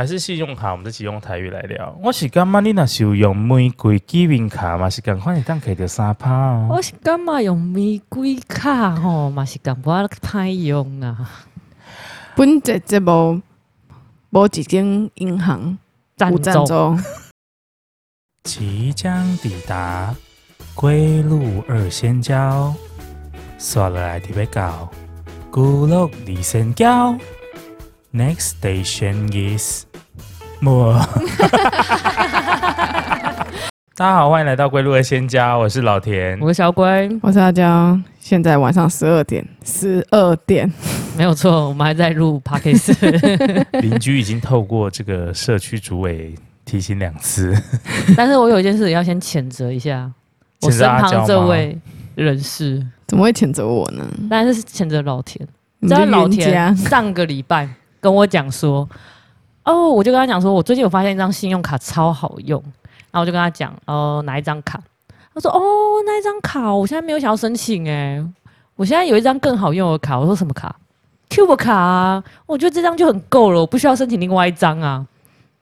还是信用卡，我们这期用台语来聊。我是感觉你那是用玫瑰纪念卡嘛，是赶快你当可以得三趴哦。我是感觉用玫瑰卡吼，嘛是感觉太用啊。本节节目无几间银行赞助。即将抵达归路二仙交，刷了来特别高，孤鹿二仙交。Next station is 莫。大家好，欢迎来到归路的仙家，我是老田，我是小龟，我是阿娇。现在晚上十二点，十二点，没有错，我们还在录 Podcast。邻居已经透过这个社区主委提醒两次，但是我有一件事要先谴责一下，我身旁这位人士怎么会谴责我呢？当然是谴责老田。你知道老田上个礼拜。跟我讲说，哦，我就跟他讲说，我最近有发现一张信用卡超好用，然后我就跟他讲，哦，哪一张卡？他说，哦，那一张卡，我现在没有想要申请，哎，我现在有一张更好用的卡。我说什么卡？Cube 卡啊，我觉得这张就很够了，我不需要申请另外一张啊。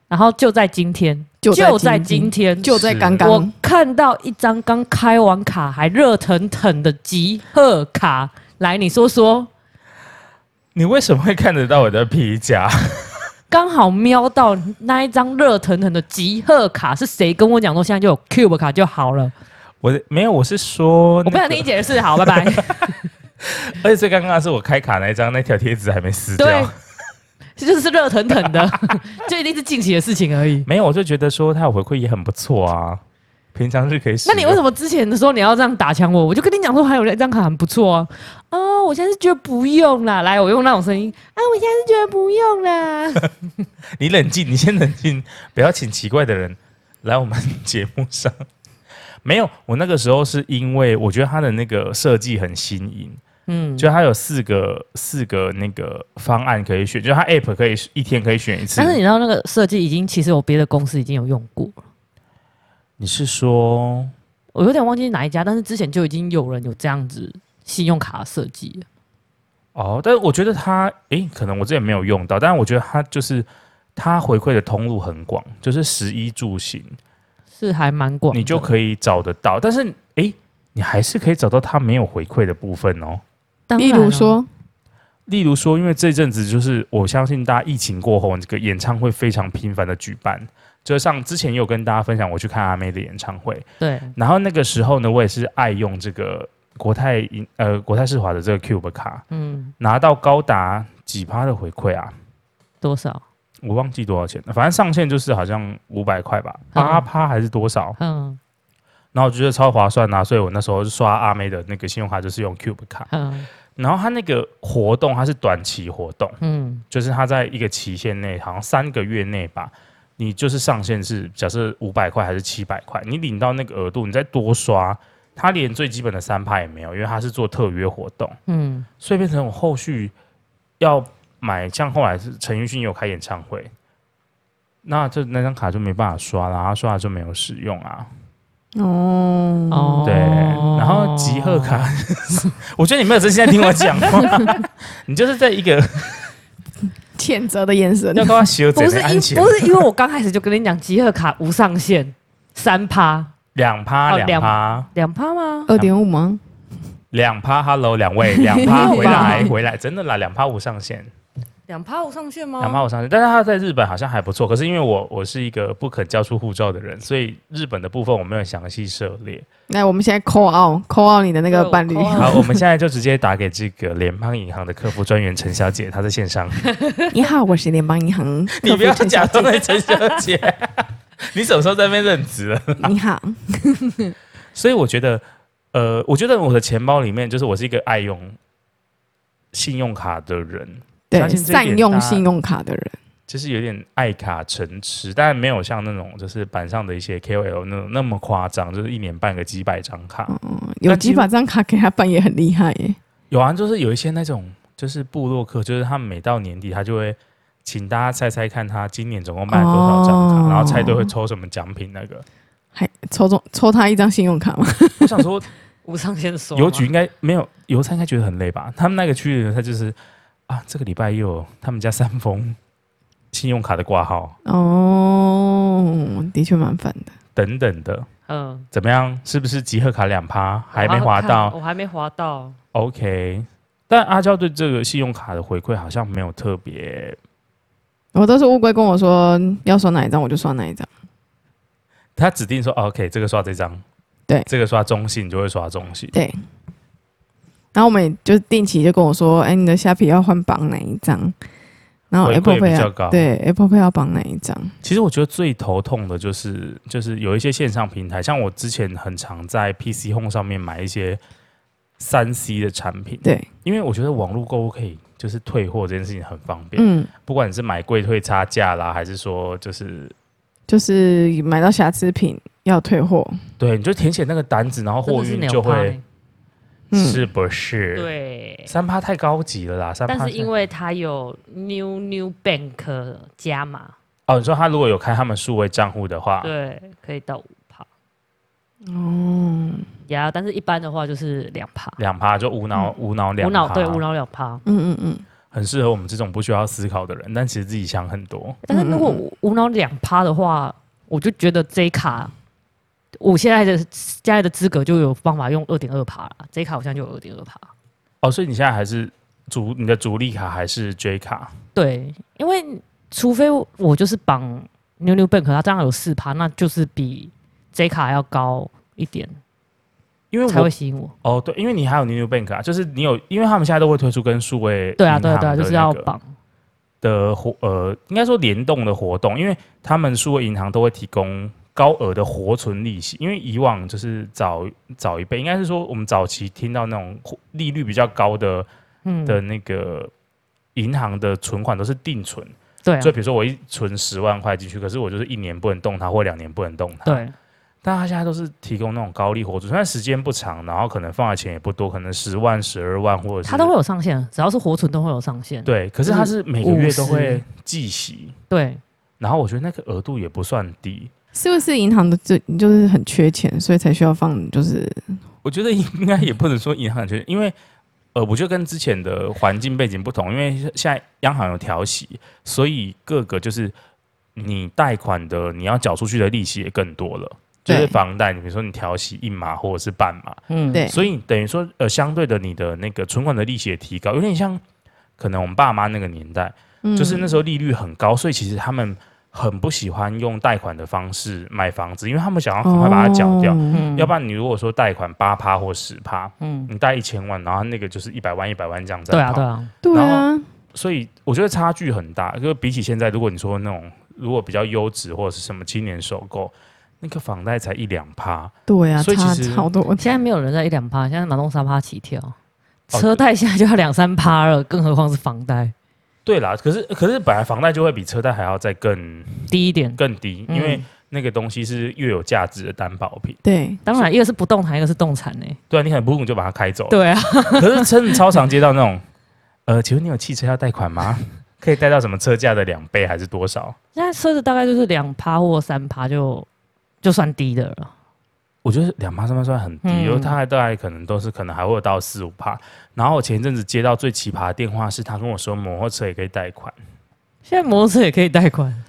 然后就在今天，就在今天，就在刚刚，我看到一张刚开完卡还热腾腾的集贺卡，来，你说说。你为什么会看得到我的皮夹？刚好瞄到那一张热腾腾的集贺卡，是谁跟我讲说现在就有 Cube 卡就好了？我没有，我是说、那个，我不想听你解释，好，拜拜。而且最尴尬的是，我开卡那一张那条贴纸还没撕掉，对，这就是热腾腾的，就一定是近期的事情而已。没有，我就觉得说他有回馈也很不错啊。平常是可以使。那你为什么之前的时候你要这样打枪我？我就跟你讲说还有一张卡很不错啊。哦，我现在是觉得不用啦。来，我用那种声音啊，我现在是觉得不用啦。你冷静，你先冷静，不要请奇怪的人来我们节目上。没有，我那个时候是因为我觉得它的那个设计很新颖。嗯，就它有四个四个那个方案可以选，就它 App 可以一天可以选一次。但是你知道那个设计已经其实我别的公司已经有用过。你是说，我有点忘记哪一家，但是之前就已经有人有这样子信用卡设计了。哦，但是我觉得它，诶，可能我之前没有用到，但是我觉得它就是它回馈的通路很广，就是食衣住行是还蛮广，你就可以找得到。但是，诶，你还是可以找到它没有回馈的部分哦。例如说，例如说，因为这阵子就是我相信大家疫情过后，这个演唱会非常频繁的举办。就像之前也有跟大家分享，我去看阿妹的演唱会。对。然后那个时候呢，我也是爱用这个国泰银呃国泰世华的这个 Cube 卡，嗯，拿到高达几趴的回馈啊？多少？我忘记多少钱了，反正上限就是好像五百块吧，八趴还是多少？嗯。然后我觉得超划算呐、啊，所以我那时候就刷阿妹的那个信用卡，就是用 Cube 卡。嗯。然后它那个活动，它是短期活动，嗯，就是它在一个期限内，好像三个月内吧。你就是上限是假设五百块还是七百块，你领到那个额度，你再多刷，它连最基本的三趴也没有，因为它是做特约活动，嗯，所以变成我后续要买，像后来是陈奕迅有开演唱会，那这那张卡就没办法刷了，然后刷了就没有使用啊。哦，对，然后集贺卡，我觉得你没有真心在听我讲话，你就是在一个。谴责的眼神，要跟他修不是因不是因为我刚开始就跟你讲，集贺卡无上限，三趴，两趴，两趴，两趴吗？二点五吗？两趴，Hello，两位，两趴回来，回来，真的啦，两趴无上限。两趴无上限吗？两趴无上限，但是他在日本好像还不错。可是因为我我是一个不肯交出护照的人，所以日本的部分我没有详细涉猎。那我们现在 call out，call out 你的那个伴侣。好，我们现在就直接打给这个联邦银行的客服专员陈小姐，她在线上。你好，我是联邦银行。你不要假装在陈小姐，你什么时候在那边任职了？你好。所以我觉得，呃，我觉得我的钱包里面就是我是一个爱用信用卡的人。对，善用信用卡的人，就是有点爱卡成痴，但没有像那种就是板上的一些 KOL 那种那么夸张，就是一年办个几百张卡。嗯，有几百张卡给他办也很厉害耶。有啊，就是有一些那种就是部落客，就是他们每到年底，他就会请大家猜猜看，他今年总共办了多少张卡，哦，然后猜对会抽什么奖品。那个还抽中抽他一张信用卡吗？我想说，无上限的说，邮局应该没有，邮差应该觉得很累吧？他们那个区域的他就是。啊，这个礼拜又有他们家三封 信用卡的挂号哦，的确蛮烦的。等等的，嗯，怎么样？是不是集合卡两趴还没划到？我还没划到。OK，但阿娇对这个信用卡的回馈好像没有特别。我都是乌龟跟我说要刷哪一张，我就刷哪一张。他指定说 OK，这个刷这张，对，这个刷中信就会刷中信，对。然后我们就定期就跟我说，哎，你的虾皮要换绑哪一张？然后 Apple Pay 要对 Apple Pay 要绑哪一张？其实我觉得最头痛的就是，就是有一些线上平台，像我之前很常在 PC Home 上面买一些三 C 的产品，对，因为我觉得网络购物可以就是退货这件事情很方便，嗯，不管你是买贵退差价啦，还是说就是就是买到瑕疵品要退货，对，你就填写那个单子，然后货运就会。是不是？对，三趴太高级了啦。三趴，但是因为它有 New New Bank 加码。哦，你说他如果有开他们数位账户的话，对，可以到五趴。哦，呀，但是一般的话就是两趴。两趴就无脑、嗯、无脑两。无脑对，无脑两趴。嗯嗯嗯，很适合我们这种不需要思考的人，但其实自己想很多。但是如果无脑两趴的话，我就觉得这一卡。我现在的现在的资格就有方法用二点二趴了，这一卡好像就有二点二趴。哦，所以你现在还是主你的主力卡还是 J 卡？对，因为除非我就是绑 New New Bank，它这样有四趴，那就是比 J 卡要高一点，因为才会吸引我。哦，对，因为你还有 New New Bank 啊，就是你有，因为他们现在都会推出跟数位对啊对啊对啊，就是要绑的活呃，应该说联动的活动，因为他们数位银行都会提供。高额的活存利息，因为以往就是早早一辈，应该是说我们早期听到那种利率比较高的，嗯，的那个银行的存款都是定存，对、啊，所以比如说我一存十万块进去，可是我就是一年不能动它，或两年不能动它，对。但他现在都是提供那种高利活存，虽然时间不长，然后可能放的钱也不多，可能十万、十二万或者是，它都会有上限，只要是活存都会有上限，对。可是它是每个月都会计息，对。然后我觉得那个额度也不算低。是不是银行的这就是很缺钱，所以才需要放？就是我觉得应该也不能说银行缺钱，因为呃，我觉得跟之前的环境背景不同，因为现在央行有调息，所以各个就是你贷款的你要缴出去的利息也更多了。就是房贷，你比如说你调息一码或者是半码，嗯，对，所以等于说呃，相对的你的那个存款的利息也提高，有点像可能我们爸妈那个年代，嗯就是那时候利率很高，所以其实他们。很不喜欢用贷款的方式买房子，因为他们想要很快把它缴掉。哦、要不然你如果说贷款八趴或十趴，嗯，你贷一千万，然后那个就是一百万一百万这样子。对啊，对啊，对啊。所以我觉得差距很大，就比起现在，如果你说那种如果比较优质或者是什么青年首购，那个房贷才一两趴。对啊，所以其实好多。现在没有人在一两趴，现在马东三趴起跳，车贷现在就要两三趴了，更何况是房贷。对啦，可是可是本来房贷就会比车贷还要再更低一点，更低，因为那个东西是越有价值的担保品。对，当然一个是不动产，一个是动产呢。对啊，你很不动就把它开走。对啊，可是真的超常接到那种，呃，请问你有汽车要贷款吗？可以贷到什么车价的两倍还是多少？现在车子大概就是两趴或三趴就就算低的了。我觉得两趴三趴算很低，因为他还大概可能都是可能还会有到四五趴。然后我前一阵子接到最奇葩的电话，是他跟我说摩托车也可以贷款。现在摩托车也可以贷款，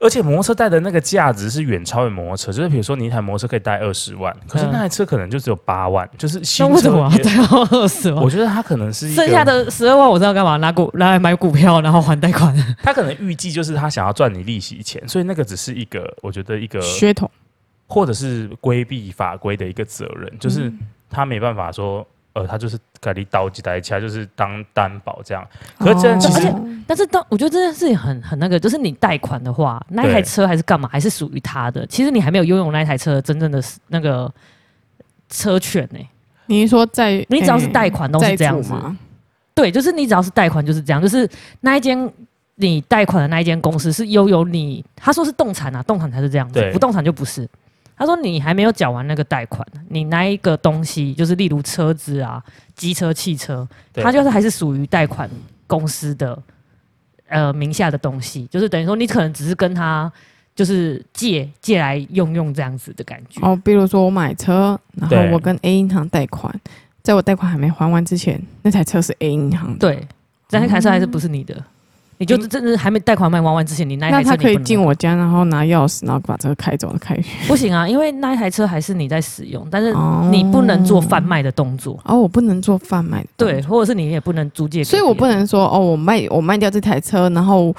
而且摩托车贷的那个价值是远超于摩托车。就是比如说你一台摩托车可以贷二十万，可是那台车可能就只有八万，就是新车。为什么要贷二十万？我觉得他可能是剩下的十二万，我知道干嘛？拿股拿来买股票，然后还贷款。他可能预计就是他想要赚你利息钱，所以那个只是一个，我觉得一个噱头。或者是规避法规的一个责任，就是他没办法说，呃，他就是给你倒几台车，就是当担保这样。可是这样其实，哦、但是当我觉得这件事情很很那个，就是你贷款的话，那一台车还是干嘛，还是属于他的。其实你还没有拥有那一台车真正的那个车权呢、欸。你是说在你只要是贷款都是这样子吗？对，就是你只要是贷款就是这样，就是那一间你贷款的那一间公司是拥有你，他说是动产啊，动产才是这样子，不动产就不是。他说：“你还没有缴完那个贷款，你那一个东西，就是例如车子啊、机车、汽车，它就是还是属于贷款公司的呃名下的东西，就是等于说你可能只是跟他就是借借来用用这样子的感觉。哦，比如说我买车，然后我跟 A 银行贷款，在我贷款还没还完之前，那台车是 A 银行的，对，但那台车还是不是你的。”你就真的还没贷款卖完完之前，你那一台车那他可以进我家，然后拿钥匙，然后把车开走了开。不行啊，因为那一台车还是你在使用，但是你不能做贩卖的动作。哦，我不能做贩卖。对，或者是你也不能租借。所以我不能说哦，我卖我卖掉这台车，然后。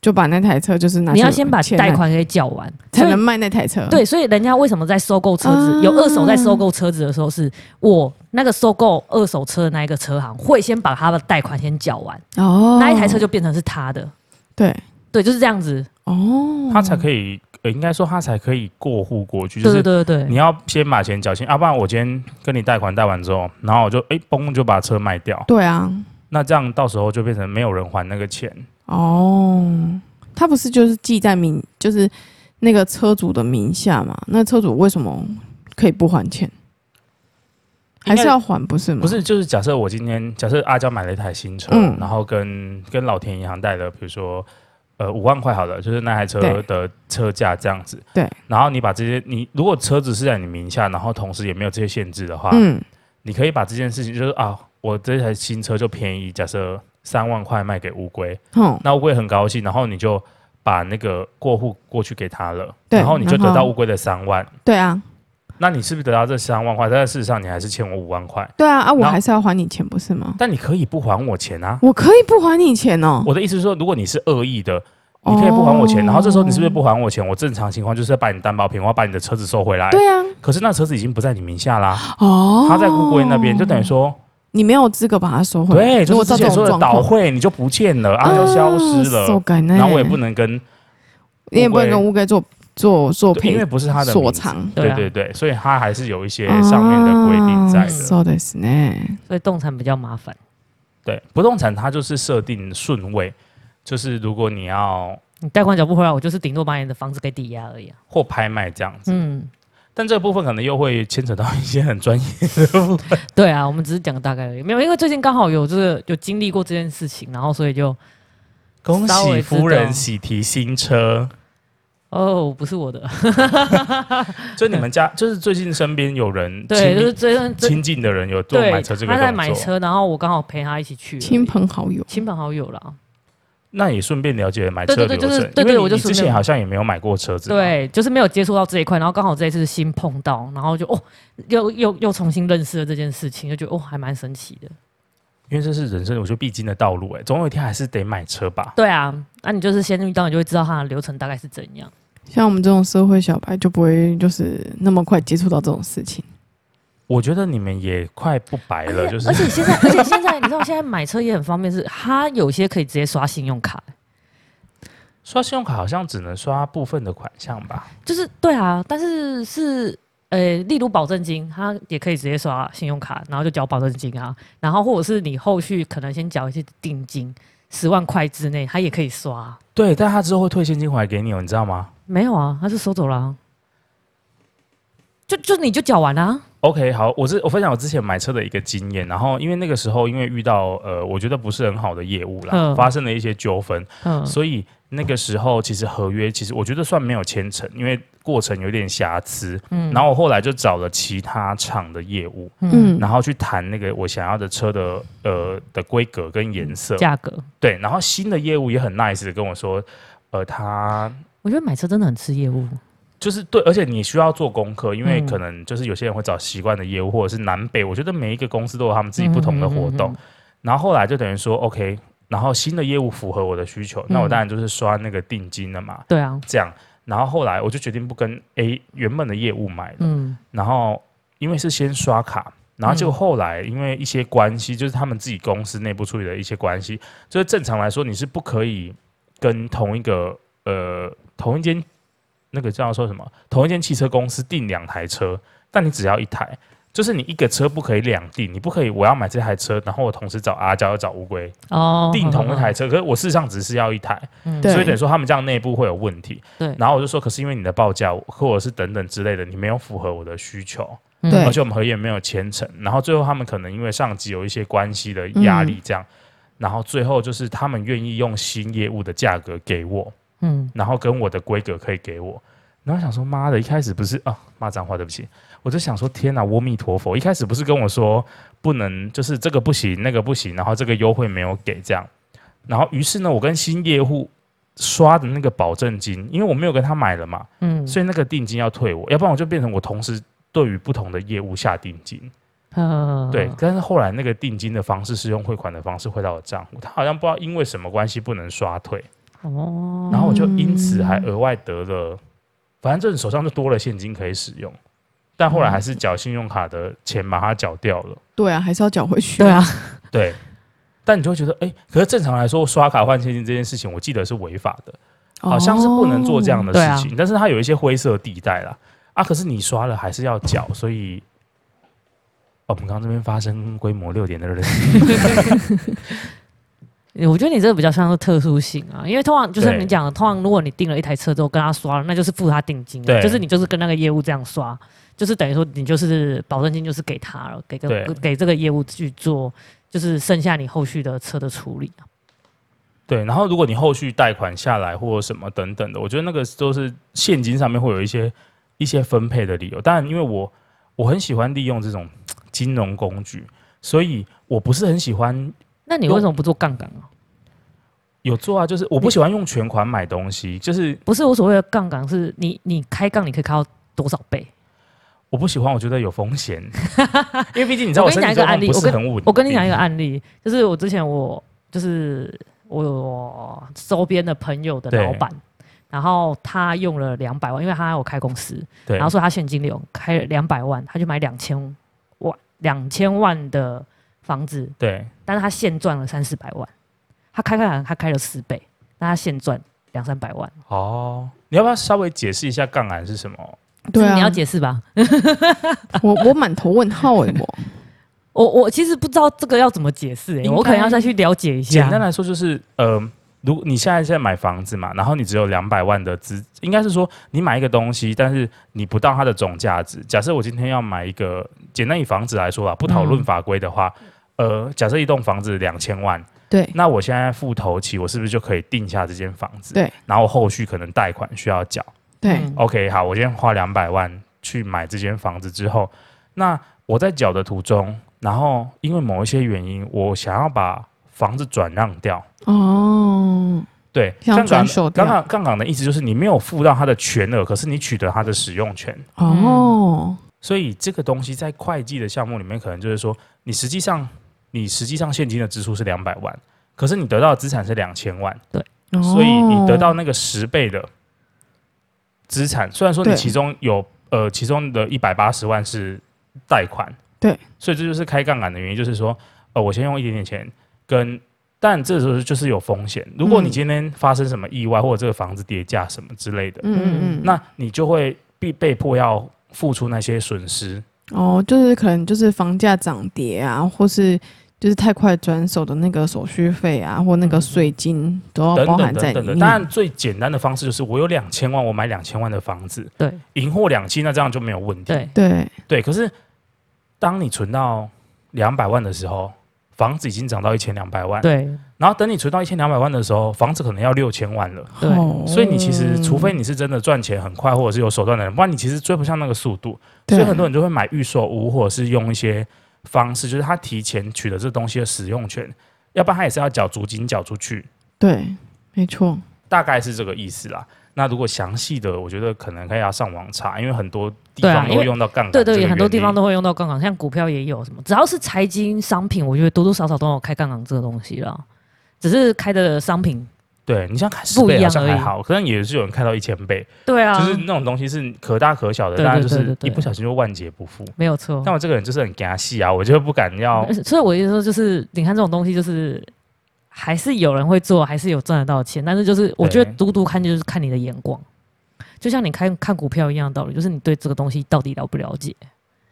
就把那台车就是拿，你要先把贷款给缴完，才能卖那台车。对，所以人家为什么在收购车子，有二手在收购车子的时候，是我那个收购二手车的那一个车行会先把他的贷款先缴完，哦，那一台车就变成是他的。对对，就是这样子。哦，他才可以，应该说他才可以过户过去。对对对对，你要先把钱缴清，要不然我今天跟你贷款贷完之后，然后我就哎嘣就把车卖掉。对啊，那这样到时候就变成没有人还那个钱。哦。他不是就是记在名，就是那个车主的名下嘛？那车主为什么可以不还钱？还是要还不是吗？不是，就是假设我今天假设阿娇买了一台新车，嗯、然后跟跟老田银行贷了，比如说呃五万块好了，就是那台车的车价这样子。对。然后你把这些，你如果车子是在你名下，然后同时也没有这些限制的话，嗯，你可以把这件事情就是啊，我这台新车就便宜，假设。三万块卖给乌龟，嗯，那乌龟很高兴，然后你就把那个过户过去给他了，对，然后你就得到乌龟的三万，对啊，那你是不是得到这三万块？但事实上你还是欠我五万块，对啊，啊，我还是要还你钱不是吗？但你可以不还我钱啊，我可以不还你钱哦。我的意思是说，如果你是恶意的，你可以不还我钱，哦、然后这时候你是不是不还我钱？我正常情况就是要把你担保品，我要把你的车子收回来，对啊，可是那车子已经不在你名下啦，哦，他在乌龟那边，就等于说。你没有资格把它收回来。对，就是之前说的倒会，你就不见了，啊，就消失了。然后我也不能跟，你也不能跟乌龟做做作品，因为不是他的所长。对对对，所以他还是有一些上面的规定在的。说的是呢，所以动产比较麻烦。对，不动产它就是设定顺位，就是如果你要你贷款缴不回来，我就是顶多把你的房子给抵押而已，或拍卖这样子。嗯。但这个部分可能又会牵扯到一些很专业的部分。对啊，我们只是讲大概而已，没有，因为最近刚好有这个有经历过这件事情，然后所以就恭喜夫人喜提新车。哦，不是我的，就你们家就是最近身边有人对，就是最近亲近的人有做买车这个他在买车，然后我刚好陪他一起去，亲朋好友，亲朋好友啦。那也顺便了解买车的流程，对对对，就是、对对，我就之前好像也没有买过车子，对，就是没有接触到这一块，然后刚好这一次新碰到，然后就哦，又又又重新认识了这件事情，就觉得哦，还蛮神奇的。因为这是人生我觉得必经的道路，哎，总有一天还是得买车吧？对啊，那你就是先遇到，你就会知道它的流程大概是怎样。像我们这种社会小白就不会就是那么快接触到这种事情。我觉得你们也快不白了，就是而且现在，而且现在你知道，现在买车也很方便，是它有些可以直接刷信用卡。刷信用卡好像只能刷部分的款项吧？就是对啊，但是是呃，例如保证金，他也可以直接刷信用卡，然后就缴保证金啊。然后或者是你后续可能先缴一些定金，十万块之内，他也可以刷。对，但他之后会退现金回来给你哦，你知道吗？没有啊，他是收走了啊。就就你就缴完了啊。OK，好，我是我分享我之前买车的一个经验，然后因为那个时候因为遇到呃，我觉得不是很好的业务啦，嗯、发生了一些纠纷，嗯、所以那个时候其实合约其实我觉得算没有签成，因为过程有点瑕疵，嗯，然后我后来就找了其他厂的业务，嗯，然后去谈那个我想要的车的呃的规格跟颜色、价格，对，然后新的业务也很 nice 的跟我说，呃，他我觉得买车真的很吃业务。就是对，而且你需要做功课，因为可能就是有些人会找习惯的业务，或者是南北。我觉得每一个公司都有他们自己不同的活动。然后后来就等于说，OK，然后新的业务符合我的需求，那我当然就是刷那个定金了嘛。对啊，这样。然后后来我就决定不跟 A 原本的业务买了。嗯。然后因为是先刷卡，然后就后来因为一些关系，就是他们自己公司内部处理的一些关系，就是正常来说你是不可以跟同一个呃同一间。那个叫说什么？同一间汽车公司订两台车，但你只要一台，就是你一个车不可以两订，你不可以我要买这台车，然后我同时找阿娇要找乌龟哦订同一台车，可是我事实上只是要一台，嗯、所以等于说他们这样内部会有问题。对，然后我就说，可是因为你的报价或者是等等之类的，你没有符合我的需求，对，而且我们合约没有签成，然后最后他们可能因为上级有一些关系的压力，这样，嗯、然后最后就是他们愿意用新业务的价格给我。嗯，然后跟我的规格可以给我，然后想说妈的，一开始不是啊，骂脏话对不起，我就想说天哪，阿弥陀佛，一开始不是跟我说不能，就是这个不行，那个不行，然后这个优惠没有给这样，然后于是呢，我跟新业务刷的那个保证金，因为我没有跟他买了嘛，嗯，所以那个定金要退我，要不然我就变成我同时对于不同的业务下定金。嗯，对，但是后来那个定金的方式是用汇款的方式汇到我账户，他好像不知道因为什么关系不能刷退。哦，然后我就因此还额外得了，反正就是手上就多了现金可以使用。但后来还是缴信用卡的钱把它缴掉了。嗯。对啊，还是要缴回去。对啊，对。但你就会觉得，哎，可是正常来说，刷卡换现金这件事情，我记得是违法的，好像是不能做这样的事情。哦啊、但是它有一些灰色地带啦。啊，可是你刷了还是要缴，所以，哦，我们刚刚这边发生规模六点的人。我觉得你这个比较像是特殊性啊，因为通常就是你讲的，通常如果你订了一台车之后跟他刷了，那就是付他定金，对，就是你就是跟那个业务这样刷，就是等于说你就是保证金就是给他了，给个给这个业务去做，就是剩下你后续的车的处理。对，然后如果你后续贷款下来或者什么等等的，我觉得那个都是现金上面会有一些一些分配的理由。当然，因为我我很喜欢利用这种金融工具，所以我不是很喜欢。那你为什么不做杠杆啊？有做啊，就是我不喜欢用全款买东西，就是不是我所谓的杠杆，是你你开杠你可以开到多少倍？我不喜欢，我觉得有风险，因为毕竟你知道我跟你讲一个案例，我跟我跟你讲一个案例，就是我之前我就是我周边的朋友的老板，然后他用了两百万，因为他有开公司，然后说他现金流开了两百万，他就买两千万两千万的。房子对，但是他现赚了三四百万，他开开他开了四倍，那他现赚两三百万。哦，你要不要稍微解释一下杠杆是什么？对啊，你要解释吧。我我满头问号哎，我 我我其实不知道这个要怎么解释哎，我可能要再去了解一下。简单来说就是，呃，如果你现在在买房子嘛，然后你只有两百万的资，应该是说你买一个东西，但是你不到它的总价值。假设我今天要买一个，简单以房子来说吧，不讨论法规的话。嗯呃，假设一栋房子两千万，对，那我现在付头期，我是不是就可以定下这间房子？对，然后后续可能贷款需要缴，对，OK，好，我今天花两百万去买这间房子之后，那我在缴的途中，然后因为某一些原因，我想要把房子转让掉，哦，对，杠杆，杠杆，杠杆的意思就是你没有付到它的全额，可是你取得它的使用权，哦，所以这个东西在会计的项目里面，可能就是说你实际上。你实际上现金的支出是两百万，可是你得到的资产是两千万，对，所以你得到那个十倍的资产。虽然说你其中有呃，其中的一百八十万是贷款，对，所以这就是开杠杆的原因，就是说，呃，我先用一点点钱跟，但这时候就是有风险。如果你今天发生什么意外，或者这个房子跌价什么之类的，嗯嗯嗯，那你就会必被迫要付出那些损失。哦，就是可能就是房价涨跌啊，或是。就是太快转手的那个手续费啊，或那个税金都要包含在里面。当然，最简单的方式就是我有两千万，我买两千万的房子，对，银货两期，那这样就没有问题。对对对。可是，当你存到两百万的时候，房子已经涨到一千两百万。对。然后等你存到一千两百万的时候，房子可能要六千万了。对。所以你其实，除非你是真的赚钱很快，或者是有手段的人，不然你其实追不上那个速度。所以很多人就会买预售屋，或者是用一些。方式就是他提前取得这东西的使用权，要不然他也是要缴租金缴出去。对，没错，大概是这个意思啦。那如果详细的，我觉得可能可以要上网查，因为很多地方都会用到杠杆。对对，很多地方都会用到杠杆，像股票也有什么，只要是财经商品，我觉得多多少少都有开杠杆这个东西啦。只是开的商品。对，你像开十倍好像还好，可能也是有人看到一千倍。对啊，就是那种东西是可大可小的，当然就是一不小心就万劫不复。没有错。但我这个人就是很惊喜啊，我就不敢要。所以我意思说，就是你看这种东西，就是还是有人会做，还是有赚得到钱。但是就是我觉得独独看就是看你的眼光，就像你看看股票一样的道理，就是你对这个东西到底了不了解。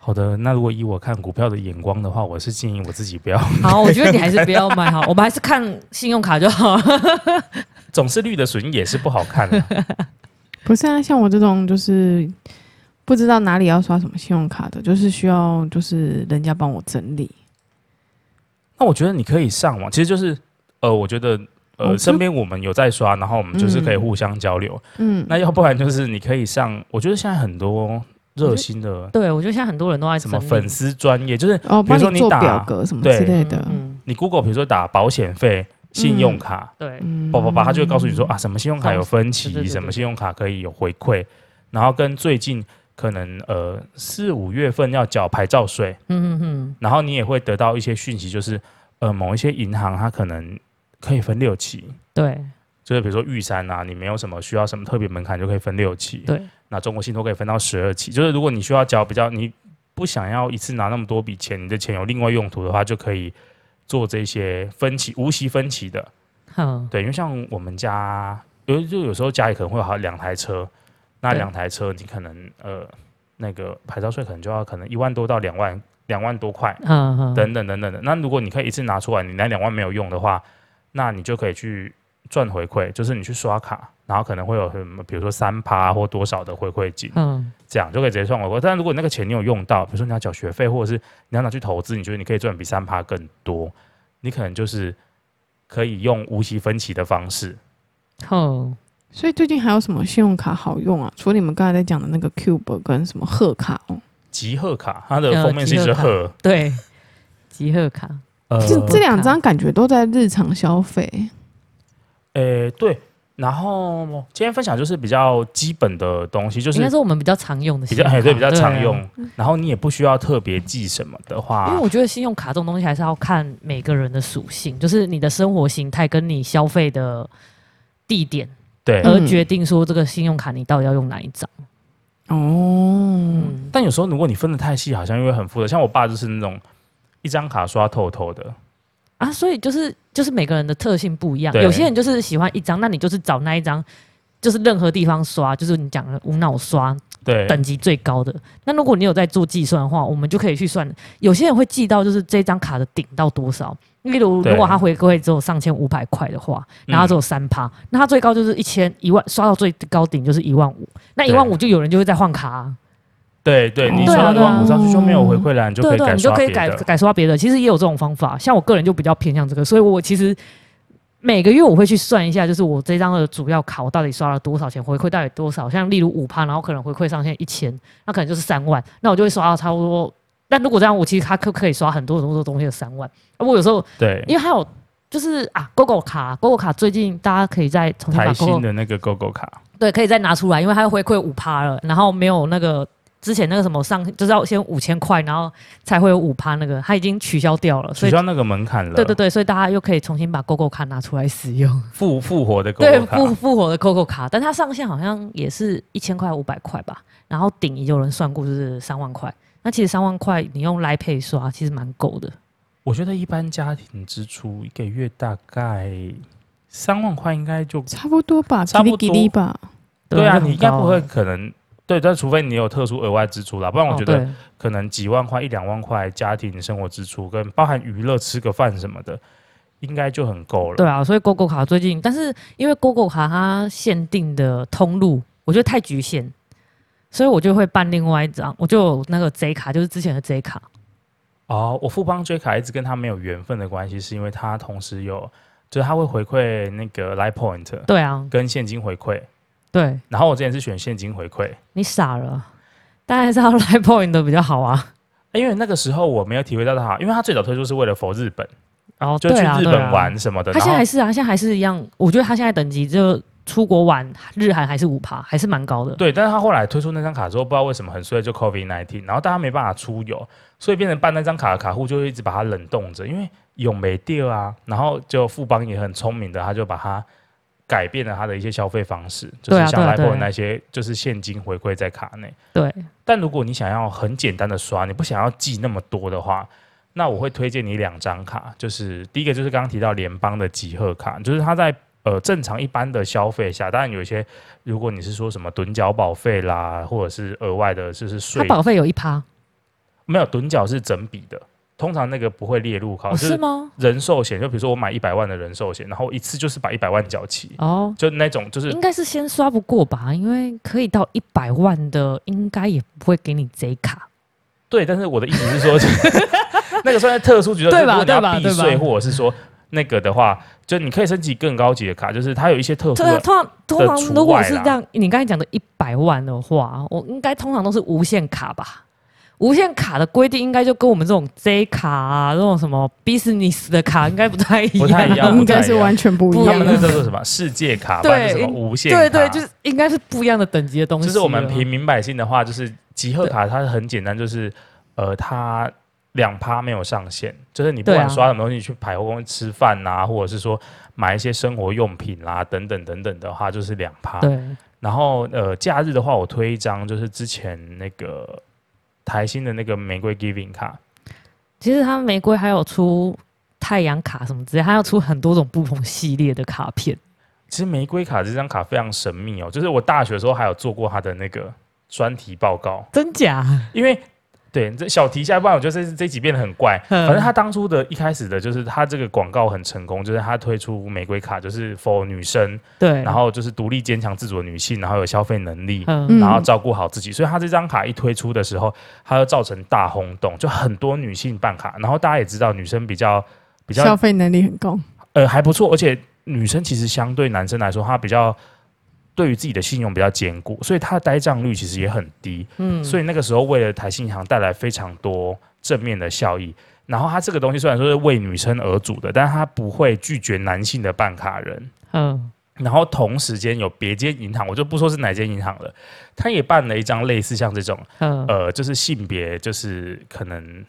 好的，那如果以我看股票的眼光的话，我是建议我自己不要。好，我觉得你还是不要买好，我们还是看信用卡就好。总是绿的损益也是不好看的。不是啊，像我这种就是不知道哪里要刷什么信用卡的，就是需要就是人家帮我整理。那我觉得你可以上网，其实就是呃，我觉得呃，身边我们有在刷，然后我们就是可以互相交流。嗯，那要不然就是你可以上，我觉得现在很多。热心的，对，我觉得现在很多人都在什么粉丝专业，就是哦比如说你打表格什么之类的，你 Google 比如说打保险费，信用卡，对，叭叭叭，他就会告诉你说啊，什么信用卡有分期，什么信用卡可以有回馈，然后跟最近可能呃四五月份要缴牌照税，嗯嗯嗯，然后你也会得到一些讯息，就是呃某一些银行它可能可以分六期，对，就是比如说玉山啊，你没有什么需要什么特别门槛就可以分六期，对，那中国信托可以分到十二期，就是如果你需要交比较你不想要一次拿那么多笔钱，你的钱有另外用途的话，就可以。做这些分期无息分期的，好，对，因为像我们家有就有时候家里可能会有好两台车，那两台车你可能呃那个牌照税可能就要可能一万多到两万两万多块，嗯嗯，等等等等的。那如果你可以一次拿出来，你那两万没有用的话，那你就可以去赚回馈，就是你去刷卡，然后可能会有什么，比如说三趴或多少的回馈金，嗯，这样就可以直接算回馈。但如果你那个钱你有用到，比如说你要缴学费，或者是你要拿去投资，你觉得你可以赚比三趴更多。你可能就是可以用无息分期的方式。哦，所以最近还有什么信用卡好用啊？除了你们刚才在讲的那个 Cube 跟什么贺卡哦，集贺卡，它的封面是一只贺，对，集贺卡。呃，这这两张感觉都在日常消费。诶、欸，对。然后今天分享就是比较基本的东西，就是应该是我们比较常用的，比较哎对，比较常用。啊、然后你也不需要特别记什么的话，因为我觉得信用卡这种东西还是要看每个人的属性，就是你的生活形态跟你消费的地点，对，而决定说这个信用卡你到底要用哪一张。哦、嗯，但有时候如果你分的太细，好像又会很复杂。像我爸就是那种一张卡刷透透的。啊，所以就是就是每个人的特性不一样，有些人就是喜欢一张，那你就是找那一张，就是任何地方刷，就是你讲的无脑刷，对，等级最高的。那如果你有在做计算的话，我们就可以去算。有些人会记到就是这张卡的顶到多少，例如如果他回馈只有上千五百块的话，然后只有三趴，那他最高就是一千一万，刷到最高顶就是一万五，那一万五就有人就会再换卡啊。对对，你刷了五张就没有回馈了，你就可以改刷别的。你就可以改改刷别的。其实也有这种方法，像我个人就比较偏向这个，所以我其实每个月我会去算一下，就是我这张的主要卡我到底刷了多少钱，回馈到底多少。像例如五趴，然后可能回馈上限一千，那可能就是三万，那我就会刷到差不多。但如果这样，我其实它可可以刷很多很多东西的三万。我有时候对，因为还有就是啊，GoGo 卡，GoGo 卡最近大家可以再重新把新的那个 GoGo 卡，对，可以再拿出来，因为它要回馈五趴了，然后没有那个。之前那个什么上就是要先五千块，然后才会有五趴那个，它已经取消掉了，取消那个门槛了。对对对，所以大家又可以重新把 GoGo 卡拿出来使用，复复活的 GoGo 卡。对，复复活的 GoGo 卡，但它上限好像也是一千块五百块吧，然后顶也有人算过就是三万块。那其实三万块你用 Line Pay 刷其实蛮够的。我觉得一般家庭支出一个月大概三万块应该就差不多吧，差不多吧。对啊，你应该不会可能。对，但除非你有特殊额外支出啦，不然我觉得可能几万块、一两万块家庭生活支出跟包含娱乐、吃个饭什么的，应该就很够了。对啊，所以 GoGo 卡最近，但是因为 GoGo 卡它限定的通路，我觉得太局限，所以我就会办另外一张，我就有那个 J 卡，就是之前的 J 卡。哦，我富邦 J 卡一直跟他没有缘分的关系，是因为他同时有，就是他会回馈那个 Line Point，对啊，跟现金回馈。对，然后我之前是选现金回馈，你傻了，当然是要 Line Point 的比较好啊。因为那个时候我没有体会到它好，因为它最早推出是为了 for 日本，然后就去日本玩什么的。它现在还是啊，现在还是一样。我觉得它现在等级就出国玩日韩还是五趴，还是蛮高的。对，但是他后来推出那张卡之后，不知道为什么很衰，就 COVID nineteen，然后大家没办法出游，所以变成办那张卡的卡户就一直把它冷冻着，因为有没掉啊。然后就富邦也很聪明的，他就把它。改变了他的一些消费方式，就是像 Line Point 那些，就是现金回馈在卡内。对。但如果你想要很简单的刷，你不想要记那么多的话，那我会推荐你两张卡，就是第一个就是刚刚提到联邦的集贺卡，就是它在呃正常一般的消费下，当然有一些，如果你是说什么趸缴保费啦，或者是额外的，就是税，它保费有一趴，没有趸缴是整笔的。通常那个不会列入考，是吗？人寿险就比如说我买一百万的人寿险，然后一次就是把一百万缴齐哦，就那种就是应该是先刷不过吧，因为可以到一百万的，应该也不会给你贼卡。对，但是我的意思是说，那个算在特殊局的，对吧？对吧？避税或者是说那个的话，就你可以升级更高级的卡，就是它有一些特殊的。通常通常如果是这样，你刚才讲的一百万的话，我应该通常都是无限卡吧。无限卡的规定应该就跟我们这种 J 卡啊，这种什么 business 的卡应该不太一样，不太一样，应该是完全不一样。他们那叫做什么世界卡，对，什么无限卡，对对，就是应该是不一样的等级的东西。就是我们平民百姓的话，就是集贺卡，它是很简单，就是呃，它两趴没有上限，就是你不管刷什么东西，去百货公司吃饭呐、啊，或者是说买一些生活用品啦、啊，等等等等的话，就是两趴。对。然后呃，假日的话，我推一张，就是之前那个台新的那个玫瑰 Giving 卡。其实它玫瑰还有出太阳卡什么之类，它要出很多种不同系列的卡片。其实玫瑰卡这张卡非常神秘哦，就是我大学的时候还有做过它的那个专题报告。真假？因为。对，这小提一下，不然我觉得这这集变得很怪。反正他当初的一开始的就是他这个广告很成功，就是他推出玫瑰卡，就是 for 女生，对，然后就是独立坚强自主的女性，然后有消费能力，然后照顾好自己。所以他这张卡一推出的时候，它就造成大轰动，就很多女性办卡。然后大家也知道，女生比较比较消费能力很高，呃，还不错。而且女生其实相对男生来说，她比较。对于自己的信用比较坚固，所以它的呆账率其实也很低。嗯，所以那个时候为了台信银行带来非常多正面的效益。然后它这个东西虽然说是为女生而组的，但是它不会拒绝男性的办卡人。嗯，然后同时间有别间银行，我就不说是哪间银行了，他也办了一张类似像这种，呃，就是性别就是可能。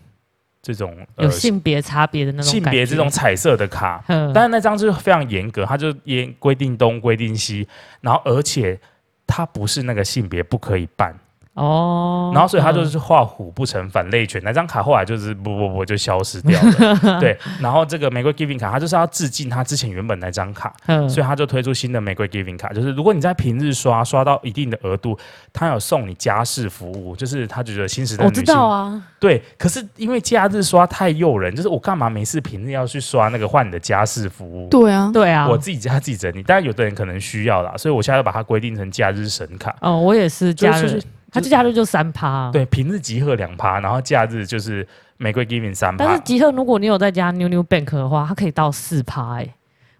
这种、呃、有性别差别的那种性别这种彩色的卡，但是那张就是非常严格，它就严规定东规定西，然后而且它不是那个性别不可以办。哦，然后所以他就是画虎不成反类犬，那张卡后来就是不不不就消失掉了。对，然后这个玫瑰 Giving 卡，他就是要致敬他之前原本那张卡，所以他就推出新的玫瑰 Giving 卡，就是如果你在平日刷刷到一定的额度，他有送你家事服务，就是他觉得新时代女性，我知道啊，对，可是因为假日刷太诱人，就是我干嘛没事平日要去刷那个换你的家事服务？对啊，对啊，我自己家自己整理，但有的人可能需要啦，所以我现在要把它规定成假日神卡。哦，我也是假日。它假日就三趴，啊，对，平日集合两趴，然后假日就是玫瑰 Giving 三趴。但是集合如果你有在加 New New Bank 的话，它可以到四趴，哎，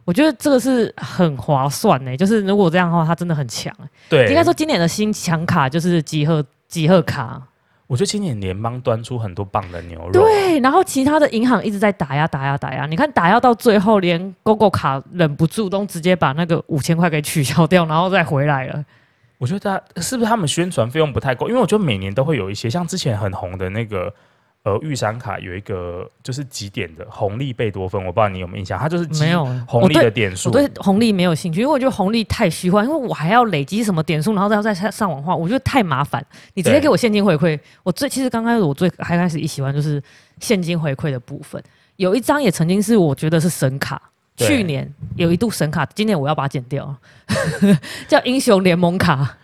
我觉得这个是很划算哎，就是如果这样的话，它真的很强。对，应该说今年的新强卡就是集合集合卡。我觉得今年联邦端出很多棒的牛肉。对，然后其他的银行一直在打压打压打压，你看打压到最后，连 GoGo 卡忍不住都直接把那个五千块给取消掉，然后再回来了。我觉得是不是他们宣传费用不太够？因为我觉得每年都会有一些，像之前很红的那个呃玉山卡，有一个就是几点的红利贝多芬，我不知道你有没有印象？它就是没有红利的点数。我对红利没有兴趣，因为我觉得红利太虚幻，因为我还要累积什么点数，然后再再上网花，我觉得太麻烦。你直接给我现金回馈，我最其实刚开始我最还开始一喜欢就是现金回馈的部分。有一张也曾经是我觉得是神卡。去年有一度神卡，今年我要把它剪掉，叫英雄联盟卡。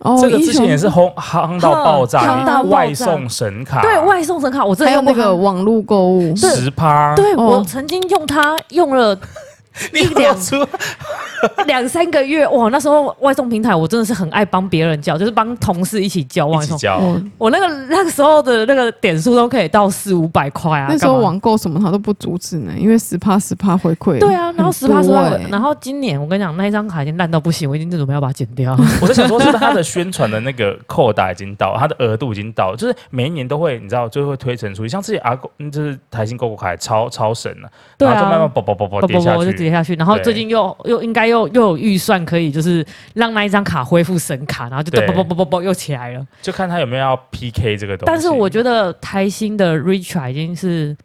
哦，这个之前也是轰夯到爆炸，外送神卡。对，外送神卡，我真的用那个网络购物十趴。对，我曾经用它用了。一两 两三个月哇，那时候外送平台我真的是很爱帮别人叫，就是帮同事一起叫外送。我那个那个时候的那个点数都可以到四五百块啊。那时候网购什么他都不阻止呢，因为十趴十趴回馈。对啊，然后十趴十趴，然后今年我跟你讲，那一张卡已经烂到不行，我已经准备要把它剪掉。我在想说，是不是它的宣传的那个扣打已经到，他的额度已经到，就是每一年都会，你知道，就会推陈出新。像之前阿狗，就是台新 GoGo 卡超超神了，对啊，然后就慢慢啵啵啵啵跌下去。下去，然后最近又又应该又又有预算可以，就是让那一张卡恢复神卡，然后就啵啵啵啵啵又起来了。就看他有没有要 PK 这个东西。但是我觉得台新的 Richard 已经是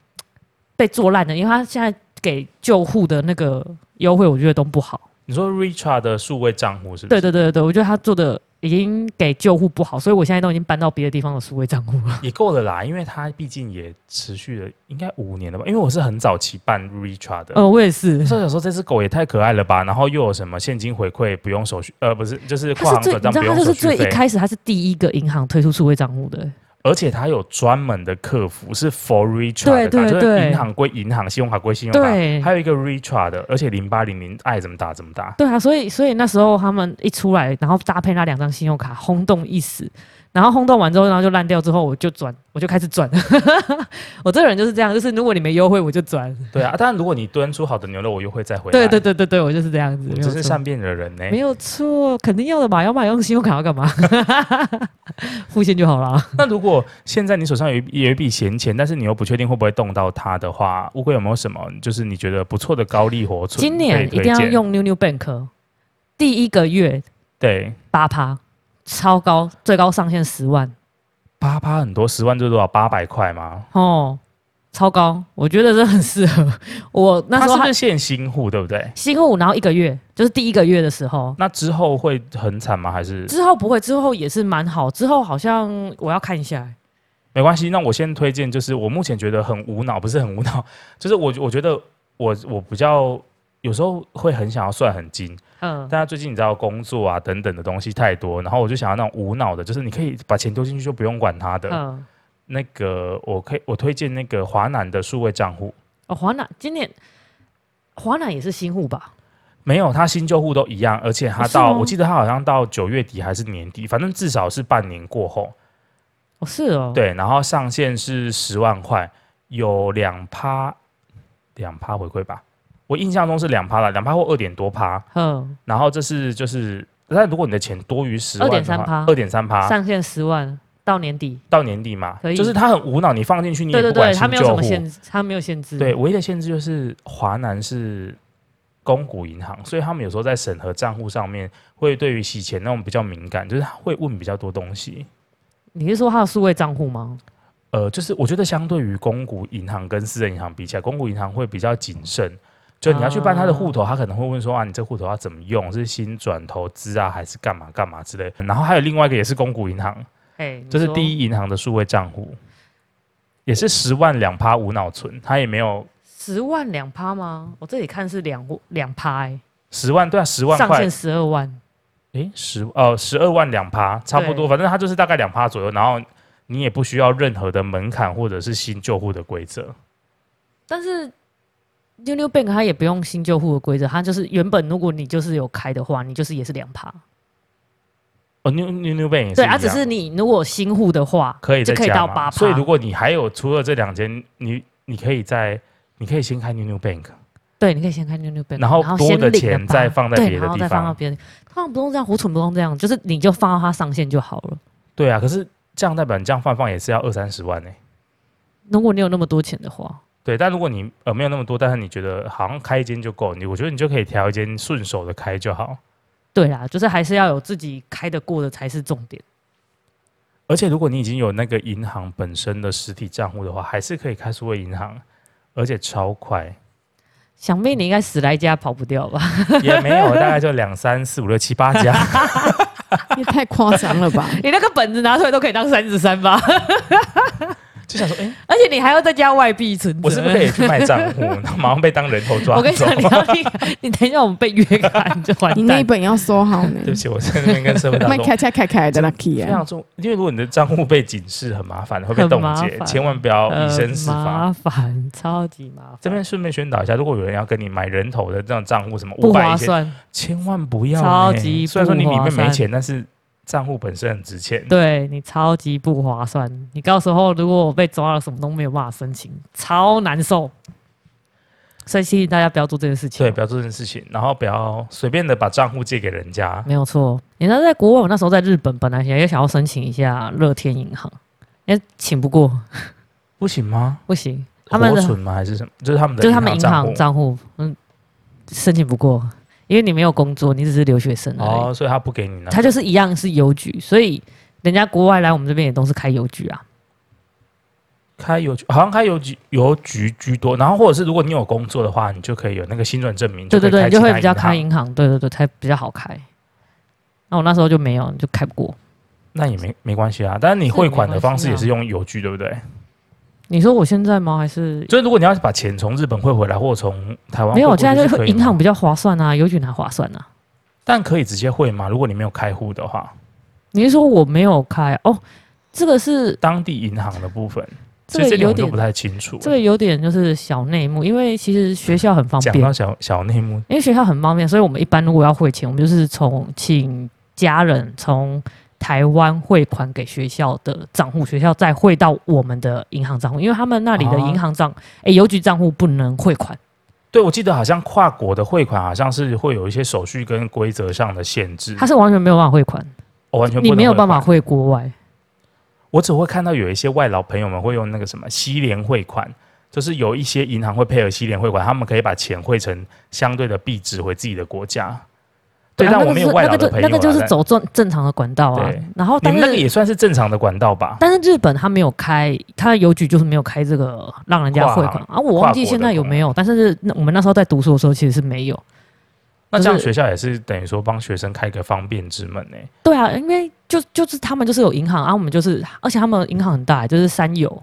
被做烂了，因为他现在给救护的那个优惠，我觉得都不好。你说 Richard 的数位账户是不是？对对对对，我觉得他做的。已经给旧户不好，所以我现在都已经搬到别的地方的数位账户了。也够了啦，因为它毕竟也持续了应该五年了吧？因为我是很早期办 Richard 的。呃，我也是。所以想说这只狗也太可爱了吧？然后又有什么现金回馈不用手续？呃，不是，就是跨行转账不用手续费。它是最一开始，它是第一个银行推出数位账户的。而且它有专门的客服，是 for richard 的，就是银行归银行，信用卡归信用卡。对，还有一个 richard 的，而且零八零零爱怎么打怎么打。对啊，所以所以那时候他们一出来，然后搭配那两张信用卡，轰动一时。然后轰动完之后，然后就烂掉之后，我就转，我就开始转。我这个人就是这样，就是如果你没优惠，我就转。对啊，当然如果你端出好的牛肉，我优惠再回来。对对对对对，我就是这样子。这是善变的人呢、欸。没有错，肯定要的嘛，要买用信用卡要干嘛？付现就好了。那如果现在你手上有一有一笔闲钱，但是你又不确定会不会动到它的话，乌龟有没有什么就是你觉得不错的高利活存？今年一定要用 New New Bank，第一个月对八趴。超高，最高上限十万，八趴很多，十万就是多少？八百块吗？哦，超高，我觉得这很适合 我。那时候他是限新户，对不对？新户，然后一个月就是第一个月的时候。那之后会很惨吗？还是之后不会？之后也是蛮好。之后好像我要看一下，没关系。那我先推荐，就是我目前觉得很无脑，不是很无脑，就是我我觉得我我比较有时候会很想要算很精。嗯，但他最近你知道工作啊等等的东西太多，然后我就想要那种无脑的，就是你可以把钱丢进去就不用管他的。嗯，那个我可以我推荐那个华南的数位账户。哦，华南今年华南也是新户吧？没有，他新旧户都一样，而且他到、哦、我记得他好像到九月底还是年底，反正至少是半年过后。哦，是哦。对，然后上限是十万块，有两趴两趴回馈吧。我印象中是两趴了，两趴或二点多趴。嗯，然后这是就是，但如果你的钱多于十万，二点三趴，二点三趴，上限十万到年底，到年底嘛，可以。就是他很无脑，你放进去你也不管新旧户，他没有什么限制，他没有限制。对，唯一的限制就是华南是公股银行，所以他们有时候在审核账户上面会对于洗钱那种比较敏感，就是会问比较多东西。你是说他的数位账户吗？呃，就是我觉得相对于公股银行跟私人银行比起来，公股银行会比较谨慎。就你要去办他的户头，他可能会问说啊，你这户头要怎么用？是新转投资啊，还是干嘛干嘛之类？然后还有另外一个也是公股银行，哎，这是第一银行的数位账户，也是十万两趴无脑存，他也没有十万两趴吗？我这里看是两两趴，哎，十万对啊，十万块上限十二万，哎，十呃十二万两趴差不多，反正他就是大概两趴左右，然后你也不需要任何的门槛或者是新旧户的规则，但是。New New Bank 它也不用新旧户的规则，它就是原本如果你就是有开的话，你就是也是两趴。哦，New New New Bank 对，它只是你如果新户的话，可以就可以到八趴。所以如果你还有除了这两间，你你可以在你可以先开 New New Bank，对，你可以先开 New New Bank，然后多的钱再放在别的地方，再放到别的。他们不用这样，胡存不用这样，就是你就放到它上限就好了。对啊，可是这样代表你这样放放也是要二三十万呢、欸。如果你有那么多钱的话。对，但如果你呃没有那么多，但是你觉得好像开一间就够，你我觉得你就可以挑一间顺手的开就好。对啦，就是还是要有自己开得过的才是重点。而且如果你已经有那个银行本身的实体账户的话，还是可以开数位银行，而且超快。想必你应该十来家跑不掉吧？也没有，大概就两三四五六七八家，也太夸张了吧？你那个本子拿出来都可以当三十三吧？就想说，哎、欸，而且你还要再加外币存，我是不是可以去卖账户？然后马上被当人头抓。我跟你讲，你要你，你等一下我们被约谈就完蛋。你那一本要收好呢。对不起，我在那边跟社会大众。开开开开的 lucky 啊！非常重，因为如果你的账户被警示，很麻烦，会被冻结，千万不要以身试法。麻烦，超级麻烦。这边顺便宣导一下，如果有人要跟你买人头的这样账户，什么五百一千，千万不要。超级虽然说你里面没钱，但是。账户本身很值钱，对你超级不划算。你到时候如果我被抓了，什么都没有办法申请，超难受。所以提醒大家不要做这件事情，对，不要做这件事情，然后不要随便的把账户借给人家。没有错，你知道在国外，我那时候在日本，本来也想要申请一下乐天银行，也请不过，不行吗？不行，他们的存吗？还是什么？就是他们的，就是他们银行账户，嗯，申请不过。因为你没有工作，你只是留学生哦，所以他不给你呢。他就是一样是邮局，所以人家国外来我们这边也都是开邮局啊。开邮局好像开邮局邮局居多，然后或者是如果你有工作的话，你就可以有那个薪转证明。对对对，就会比较开银行，对对对，才比较好开。那我那时候就没有，就开不过。那也没没关系啊，但是你汇款的方式也是用邮局，对不对？你说我现在吗？还是所以如果你要把钱从日本汇回来，或者从台湾，没有，现在就银行比较划算啊，邮局还划算啊。但可以直接汇吗？如果你没有开户的话，你是说我没有开哦？这个是当地银行的部分，这个有点不太清楚。这个有点就是小内幕，因为其实学校很方便。讲到小小内幕，因为学校很方便，所以我们一般如果要汇钱，我们就是从请家人从。台湾汇款给学校的账户，学校再汇到我们的银行账户，因为他们那里的银行账，哎、啊，邮局账户不能汇款。对，我记得好像跨国的汇款好像是会有一些手续跟规则上的限制，它是完全没有办法汇款，哦、完全你没有办法汇国外。我只会看到有一些外劳朋友们会用那个什么西联汇款，就是有一些银行会配合西联汇款，他们可以把钱汇成相对的币值回自己的国家。对，但我没有外劳的朋友，那个就是走正正常的管道啊。然后，但是那个也算是正常的管道吧。但是日本他没有开，他的邮局就是没有开这个让人家汇款啊。我忘记现在有没有，但是那我们那时候在读书的时候其实是没有。那这样学校也是等于说帮学生开个方便之门呢？对啊，因为就就是他们就是有银行啊，我们就是，而且他们银行很大，就是三友。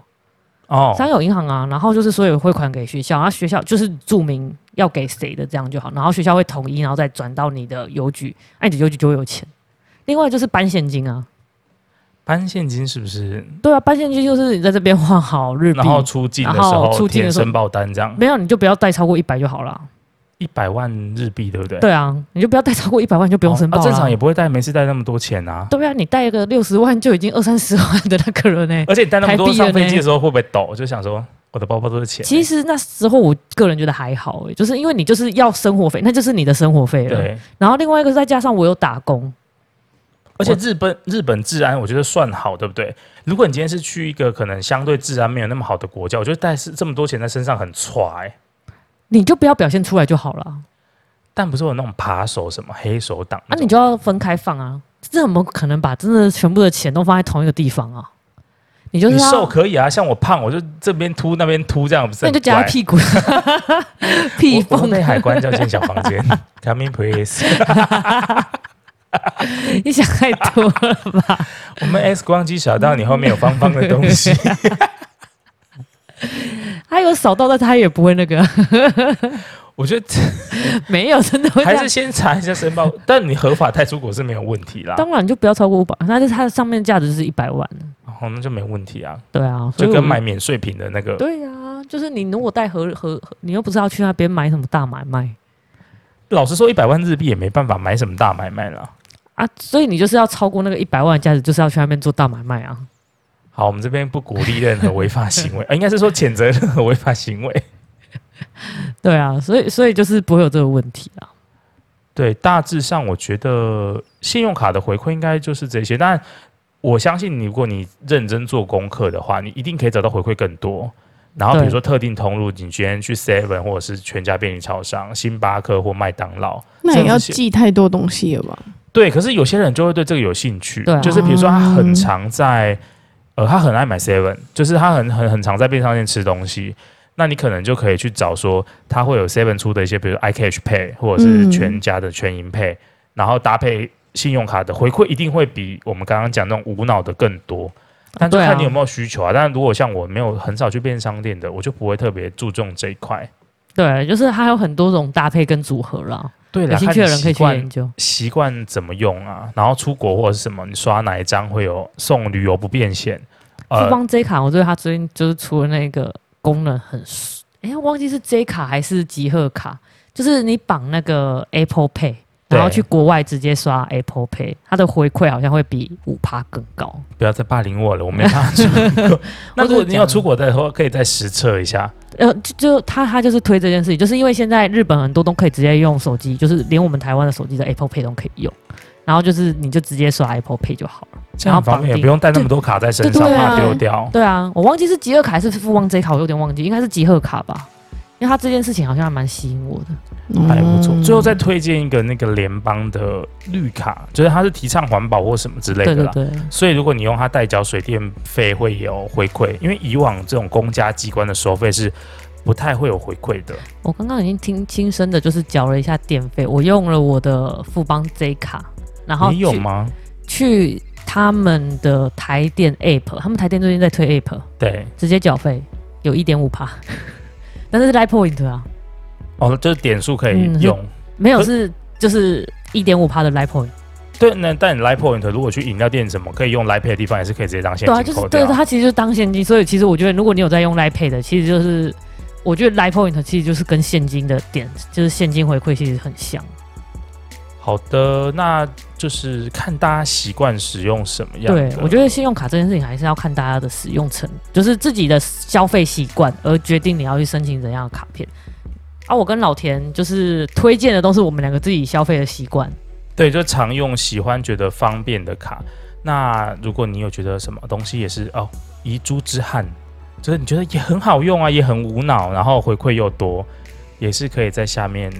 哦，三友银行啊，然后就是所有汇款给学校，然后学校就是注明要给谁的这样就好，然后学校会统一，然后再转到你的邮局，那你的邮局就会有钱。另外就是搬现金啊，搬现金是不是？对啊，搬现金就是你在这边换好日币，然后出境的时候出境的申报单这样。没有，你就不要带超过一百就好了。一百万日币对不对？对啊，你就不要带超过一百万，就不用申报、哦啊。正常也不会带，没事带那么多钱啊。对啊，你带个六十万就已经二三十万的那个人呢。而且你带那么多上飞机的时候会不会抖？就想说我的包包都是钱。其实那时候我个人觉得还好，就是因为你就是要生活费，那就是你的生活费了。对。然后另外一个再加上我有打工，而且日本日本治安我觉得算好，对不对？如果你今天是去一个可能相对治安没有那么好的国家，我觉得带是这么多钱在身上很踹。你就不要表现出来就好了。但不是有那种扒手什么黑手党，那、啊、你就要分开放啊！这怎么可能把真的全部的钱都放在同一个地方啊？你就是你瘦可以啊，像我胖，我就这边凸那边凸，这样不是？那就夹在屁股，屁缝被海关叫进小房间，Come in please。你想太多了吧？我们 X 光机小到你后面有方方的东西，他有扫到，但他也不会那个。我觉得 没有，真的会还是先查一下申报。但你合法带出国是没有问题啦。当然就不要超过五百，那就它的上面价值是一百万。哦，那就没问题啊。对啊，就跟买免税品的那个。对啊，就是你如果带合合，你又不是要去那边买什么大买卖。老实说，一百万日币也没办法买什么大买卖了啊。所以你就是要超过那个一百万的价值，就是要去那边做大买卖啊。好，我们这边不鼓励任何违法行为，啊，应该是说谴责任何违法行为。对啊，所以所以就是不会有这个问题啊。对，大致上我觉得信用卡的回馈应该就是这些。但我相信你，如果你认真做功课的话，你一定可以找到回馈更多。然后比如说特定通路，你今天去 Seven 或者是全家便利超商、星巴克或麦当劳，那也要记太多东西了吧？对，可是有些人就会对这个有兴趣，对啊、就是比如说他很常在，呃，他很爱买 Seven，就是他很很很常在便利商店吃东西。那你可能就可以去找说，他会有 Seven 出的一些，比如 iCash Pay 或者是全家的全银 Pay，、嗯、然后搭配信用卡的回馈，一定会比我们刚刚讲那种无脑的更多。但就看你有没有需求啊。啊但如果像我没有很少去便利商店的，我就不会特别注重这一块。对，就是它有很多种搭配跟组合啦。对啦，有兴趣的人可以去研究。习惯怎么用啊？然后出国或者是什么，你刷哪一张会有送旅游不便险？富邦 J 卡，我觉得它最近就是出了那个。功能很，哎、欸，忘记是 J 卡还是集贺卡，就是你绑那个 Apple Pay，然后去国外直接刷 Apple Pay，它的回馈好像会比五趴更高。不要再霸凌我了，我没办法出国。那如果你要出国的话，可以再实测一下。呃，就就他他就是推这件事情，就是因为现在日本很多都可以直接用手机，就是连我们台湾的手机的 Apple Pay 都可以用。然后就是你就直接刷 Apple Pay 就好了，这样方便，也不用带那么多卡在身上，怕丢掉。对啊，我忘记是集贺卡还是富邦 J 卡，我有点忘记，应该是集贺卡吧，因为他这件事情好像还蛮吸引我的，嗯、还不错。最后再推荐一个那个联邦的绿卡，就是它是提倡环保或什么之类的啦。对对对。所以如果你用它代缴水电费会有回馈，因为以往这种公家机关的收费是不太会有回馈的。我刚刚已经听亲身的，就是缴了一下电费，我用了我的富邦 J 卡。然后你有吗？去他们的台电 App，他们台电最近在推 App，对，直接缴费有一点五趴，但是是 Line Point 啊，哦，就是点数可以用，嗯、没有是就是一点五趴的 Line Point，对，那但 Line Point 如果去饮料店什么可以用 Line Pay 的地方，也是可以直接当现金对啊，就是对，它其实就是当现金，所以其实我觉得如果你有在用 Line Pay 的，其实就是我觉得 Line Point 其实就是跟现金的点，就是现金回馈其实很像。好的，那。就是看大家习惯使用什么样的。对，我觉得信用卡这件事情还是要看大家的使用程，就是自己的消费习惯而决定你要去申请怎样的卡片。啊，我跟老田就是推荐的都是我们两个自己消费的习惯。对，就常用、喜欢、觉得方便的卡。那如果你有觉得什么东西也是哦，遗珠之憾，就是你觉得也很好用啊，也很无脑，然后回馈又多，也是可以在下面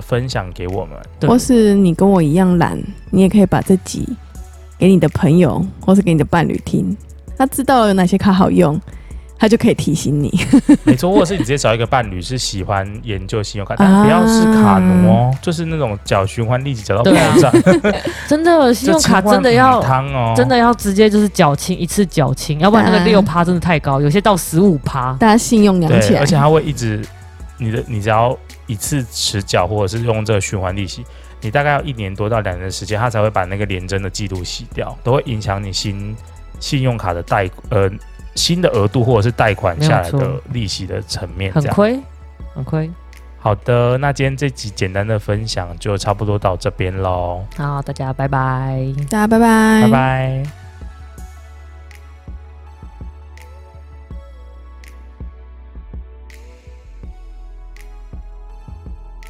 分享给我们。对，或是你跟我一样懒，你也可以把这集给你的朋友，或是给你的伴侣听，他知道有哪些卡好用。他就可以提醒你，没错，或者是你直接找一个伴侣是喜欢研究信用卡，但不要是卡奴哦，啊、就是那种缴循环利息缴到爆炸，啊、真的信用卡真的要汤哦，真的要直接就是缴清一次缴清，要不然那个六趴真的太高，有些到十五趴，大家信用养起来，而且它会一直你的你只要一次持缴或者是用这个循环利息，你大概要一年多到两年的时间，它才会把那个连征的记录洗掉，都会影响你新信用卡的贷呃。新的额度或者是贷款下来的利息的层面，很亏，很亏。好的，那今天这集简单的分享就差不多到这边喽。好，大家拜拜，大家拜拜，拜拜。